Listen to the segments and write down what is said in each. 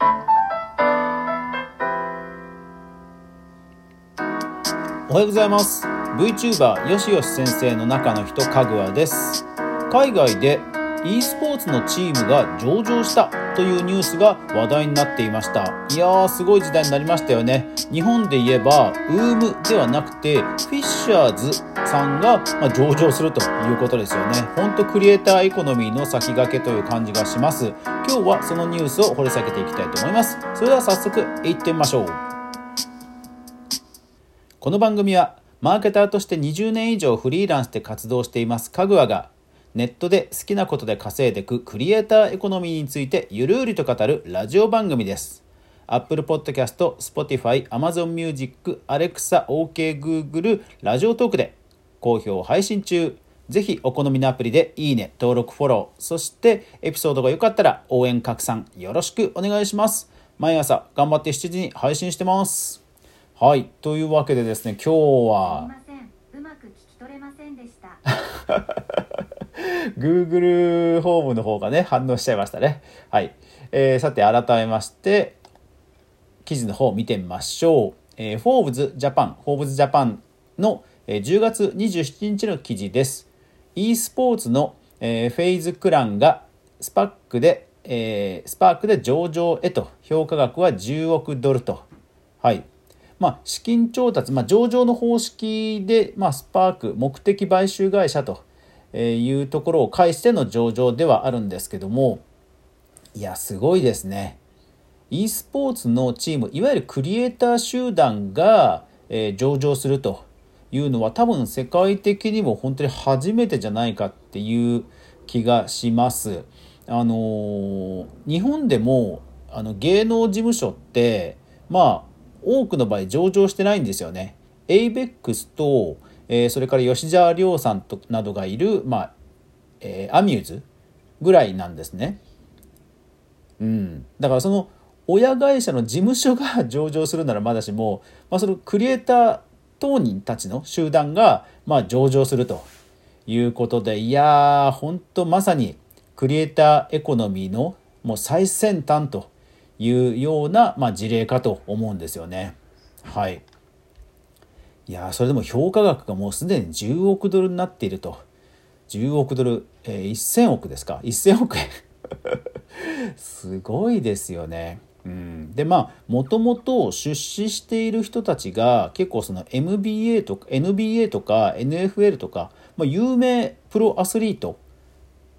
おはようございます。VTuber よしよし先生の中の人かぐわです。海外で e スポーツのチームが上場したというニュースが話題になっていました。いやーすごい時代になりましたよね。日本で言えば UM ではなくてフィッシャーズさんが、まあ、上場するということですよね。ほんとクリエイターエコノミーの先駆けという感じがします。今日はそのニュースを掘り下げていきたいと思います。それでは早速いってみましょう。この番組はマーケターとして20年以上フリーランスで活動していますかぐわがネットで好きなことで稼いでいくクリエイターエコノミーについてゆるりと語るラジオ番組です。Apple Podcast、Spotify、Amazon Music、Alexa、OK、Google、ラジオトークで好評配信中。ぜひお好みのアプリでいいね、登録、フォロー、そしてエピソードが良かったら応援拡散よろしくお願いします。毎朝頑張って7時に配信してます。はい、というわけでですね、今日は。すいません、うまく聞き取れませんでした。Google ホームの方がね、反応しちゃいましたね。はい。えー、さて、改めまして、記事の方を見てみましょう。えー、フォーブズジャパン、フォーブズジャパンの、えー、10月27日の記事です。e スポーツの、えー、フェイズクランがスパックで、えー、スパークで上場へと、評価額は10億ドルと。はい。まあ、資金調達、まあ、上場の方式で、まあ、スパーク、目的買収会社というところを介しての上場ではあるんですけどもいやすごいですね e スポーツのチームいわゆるクリエイター集団が、えー、上場するというのは多分世界的にも本当に初めてじゃないかっていう気がします。あのー、日本でもあの芸能事務所ってまあ多くの場合上場してないんですよね。ABEX とえ、それから吉沢亮さんとなどがいる、まあえー、アミューズぐらいなんですね。うん、だからその親会社の事務所が上場するならまだしも、まあ、そのクリエイター当人たちの集団が、ま、上場するということでいやー本当まさにクリエイターエコノミーのもう最先端というような、ま、事例かと思うんですよね。はい。いやそれでも評価額がもうすでに10億ドルになっていると。10億ドル、えー、1000億ですか。1000億円。すごいですよね。うん、でまあもともと出資している人たちが結構その MBA とか NBA とか NFL とか、まあ、有名プロアスリート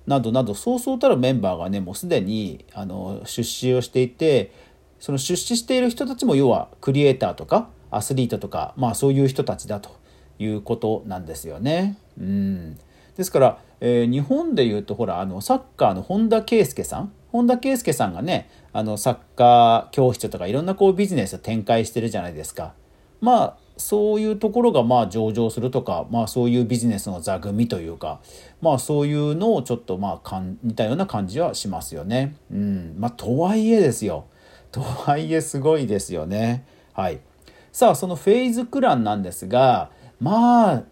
などなどそうそうたるメンバーがねもうすでにあの出資をしていてその出資している人たちも要はクリエイターとかアスリートとか、まあ、そういう人たちだということなんですよね。うんですから、えー、日本でいうとほらあのサッカーの本田圭佑さん本田圭佑さんがねあのサッカー教室とかいろんなこうビジネスを展開してるじゃないですか。まあそういうところがまあ上場するとか、まあ、そういうビジネスの座組というか、まあ、そういうのをちょっとまあかん似たような感じはしますよね。うんまあ、とはいえですよ。とはいえすごいですよね。はい。さあそのフェイズクランなんですがまあ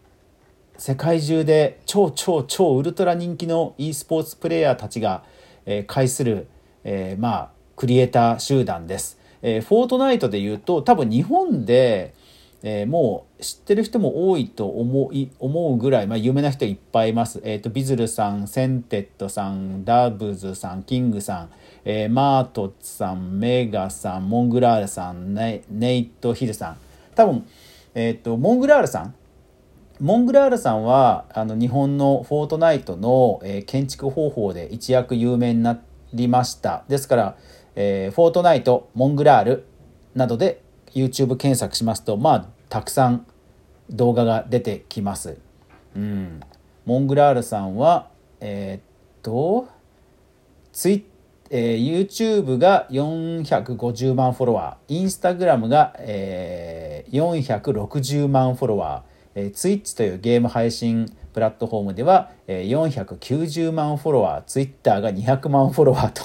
世界中で超超超ウルトラ人気の e スポーツプレーヤーたちが、えー、介する、えー、まあクリエイター集団です。えー、フォートナイトで言うと多分日本で、えー、もう知ってる人も多いと思い思うぐらい、まあ、有名な人いっぱいいます。えっ、ー、とビズルさんセンテッドさんダブズさんキングさん、えー、マートさん、メガさん、モングラールさん、ネイト・ヒルさん。多分、えっ、ー、と、モングラールさん？モングラールさんは、あの、日本のフォートナイトの、えー、建築方法で一躍有名になりました。ですから、えー、フォートナイト、モングラールなどで YouTube 検索しますと、まあ、たくさん動画が出てきます。うん。モングラールさんは、えー、っと、ツイえー、YouTube が450万フォロワー、Instagram が、えー、460万フォロワー、えー、Twitch というゲーム配信プラットフォームでは、えー、490万フォロワー、Twitter が200万フォロワーと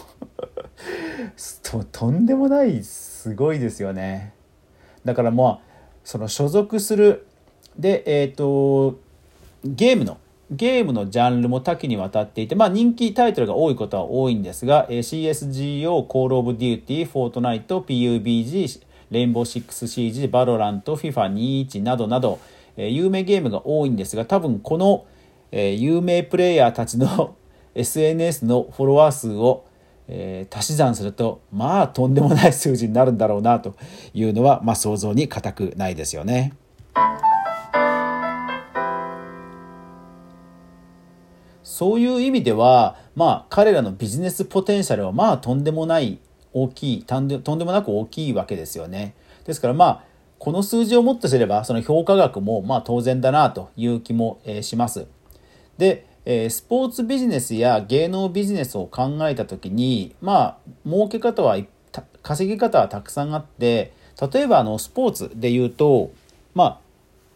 と、とんでもないすごいですよね。だからまあ、その所属する、で、えっ、ー、と、ゲームのゲームのジャンルも多岐にわたっていて、まあ、人気タイトルが多いことは多いんですが、え、CSGO、Call of Duty、Fortnite、PUBG、レインボーシックス CG、バロラント、FIFA21 などなど、え、有名ゲームが多いんですが、多分この、え、有名プレイヤーたちの SNS のフォロワー数を、えー、足し算すると、まあとんでもない数字になるんだろうなというのは、まあ想像に難くないですよね。そういう意味では、まあ彼らのビジネスポテンシャルはまあとんでもない大きい、とんでもなく大きいわけですよね。ですからまあ、この数字をもっとすれば、その評価額もまあ当然だなという気もします。で、えスポーツビジネスや芸能ビジネスを考えた時にまあ儲け方は稼ぎ方はたくさんあって例えばあのスポーツで言うとまあ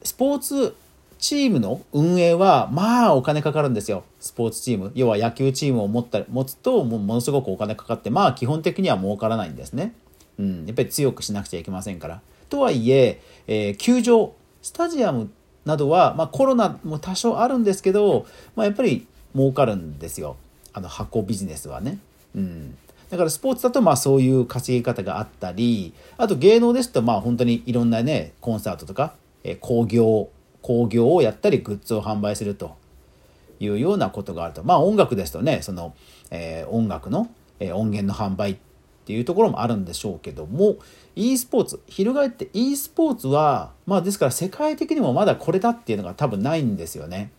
スポーツチームの運営はまあお金かかるんですよ。スポーツチーム。要は野球チームを持った持つともものすごくお金かかってまあ基本的には儲からないんですね、うん、やっぱり強くしなくちゃいけませんから。とはいええー、球場スタジアムなどは、まあ、コロナも多少あるんですけど、まあ、やっぱり儲かるんですよ。あの箱ビジネスはね。うん、だからスポーツだとまあそういう稼ぎ方があったりあと芸能ですとまあ本当にいろんなねコンサートとか、え、興行興行をやったりグッズを販売するというようなことがあると。まあ音楽ですとねその、えー、音楽の、え、音源の販売っていうところもあるんでしょうけども e スポーツ翻って e スポーツはまあですから世界的にもまだこれだっていうのが多分ないんですよね。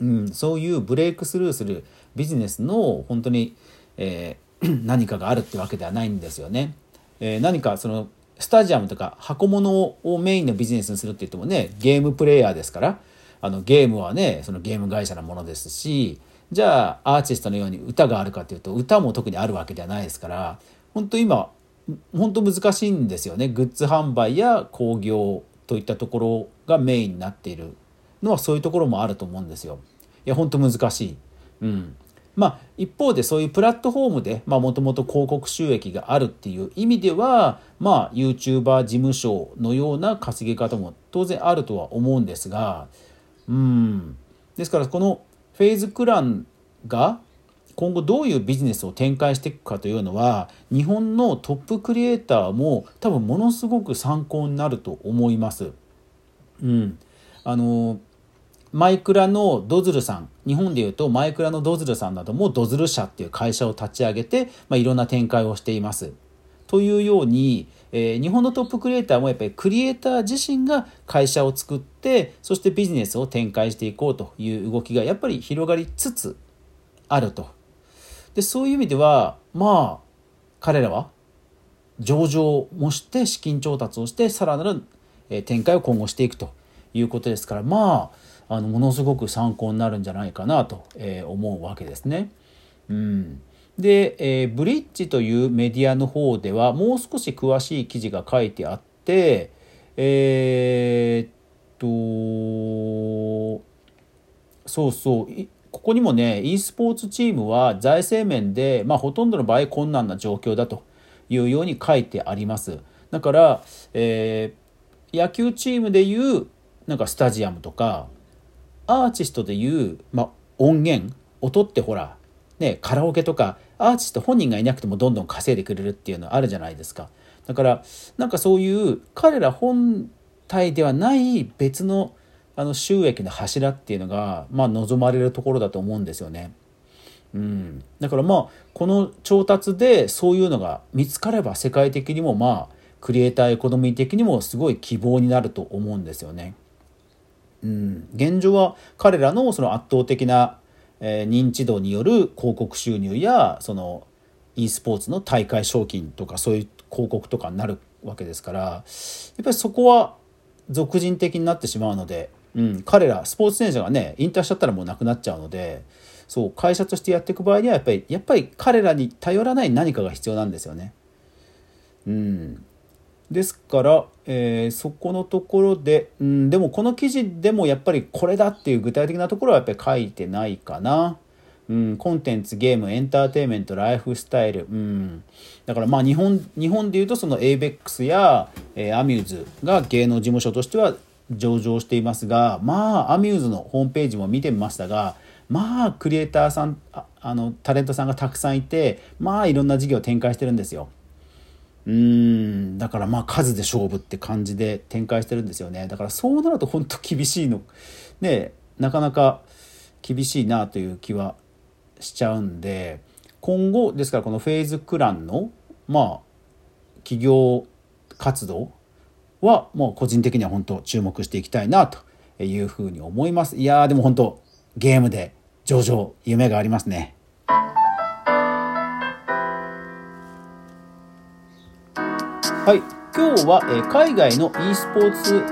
うん、そういうブレイクスルーするビジネスの本当に、えー、何かがあるってわけではないんですよね。えー、何かそのスタジアムとか箱物をメインのビジネスにするって言ってもねゲームプレイヤーですからあのゲームはねそのゲーム会社のものですしじゃあアーティストのように歌があるかっていうと歌も特にあるわけではないですから本当今本当難しいんですよねグッズ販売や興行といったところがメインになっているのはそういうところもあると思うんですよ。いや本当難しい。うん、まあ一方でそういうプラットフォームでもともと広告収益があるっていう意味ではまあ YouTuber 事務所のような稼ぎ方も当然あるとは思うんですがうんですからこのフェーズクランが今後どういうビジネスを展開していくかというのは日本のトップクリエイターも多分ものすごく参考になると思います。うん、あのマイクラのドズルさん日本でいうとマイクラのドズルさんなどもドズル社っていう会社を立ち上げて、まあ、いろんな展開をしています。というように、えー、日本のトップクリエイターもやっぱりクリエイター自身が会社を作ってそしてビジネスを展開していこうという動きがやっぱり広がりつつあると。でそういう意味ではまあ彼らは上場もして資金調達をしてさらなる展開を今後していくということですからまああのものすごく参考になるんじゃないかなと思うわけですね。うんで、えー、ブリッジというメディアの方ではもう少し詳しい記事が書いてあって、えー、っと、そうそう、ここにもね、e スポーツチームは財政面で、まあ、ほとんどの場合困難な状況だというように書いてあります。だから、えー、野球チームでいうなんかスタジアムとかアーティストでいう、まあ、音源音ってほらね、カラオケとかアーティスト本人がいなくてもどんどん稼いでくれるっていうのあるじゃないですか。だからなんかそういう彼ら本体ではない別のあの収益の柱っていうのが、まあ、望まれるところだと思うんですよね。うん、だからまあこの調達でそういうのが見つかれば世界的にもまあクリエイターエコノミー的にもすごい希望になると思うんですよね。うん、現状は彼らのその圧倒的なえ、認知度による広告収入やその e スポーツの大会賞金とかそういう広告とかになるわけですからやっぱりそこは俗人的になってしまうので、うん、彼らスポーツ選手がね引退しちゃったらもうなくなっちゃうのでそう会社としてやっていく場合にはやっぱりやっぱり彼らに頼らない何かが必要なんですよね。うん、ですから、えー、そこのところで、うん、でもこの記事でもやっぱりこれだっていう具体的なところはやっぱり書いてないかな。うん、コンテンツ、ゲーム、エンターテインメント、ライフスタイル。うん、だからまあ日本、日本でいうとその ABEX や、えー、アミューズが芸能事務所としては上場していますがまあアミューズのホームページも見てみましたがまあクリエイターさんああのタレントさんがたくさんいてまあいろんな事業を展開してるんですよ。うん。だからまあ数で勝負って感じで展開してるんですよね。だからそうなると本当厳しいの。ねなかなか厳しいなという気はしちゃうんで今後ですからこのフェーズクランのまあ企業活動はもう個人的には本当注目していきたいなというふうに思いますいやでも本当ゲームで上々夢がありますねはい今日は、え海外の e スポーツ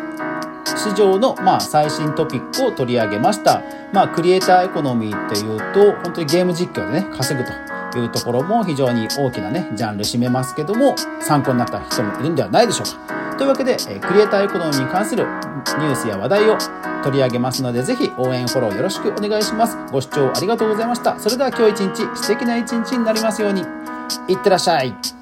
市場の、まあ、最新トピックを取り上げました。まあ、クリエイターエコノミーっていうと、本当にゲーム実況でね、稼ぐというところも非常に大きなね、ジャンル占めますけども、参考になった人もいるんではないでしょうか。というわけで、えクリエイターエコノミーに関するニュースや話題を取り上げますので、ぜひ応援フォローよろしくお願いします。ご視聴ありがとうございました。それでは今日一日素敵な一日になりますように。いってらっしゃい。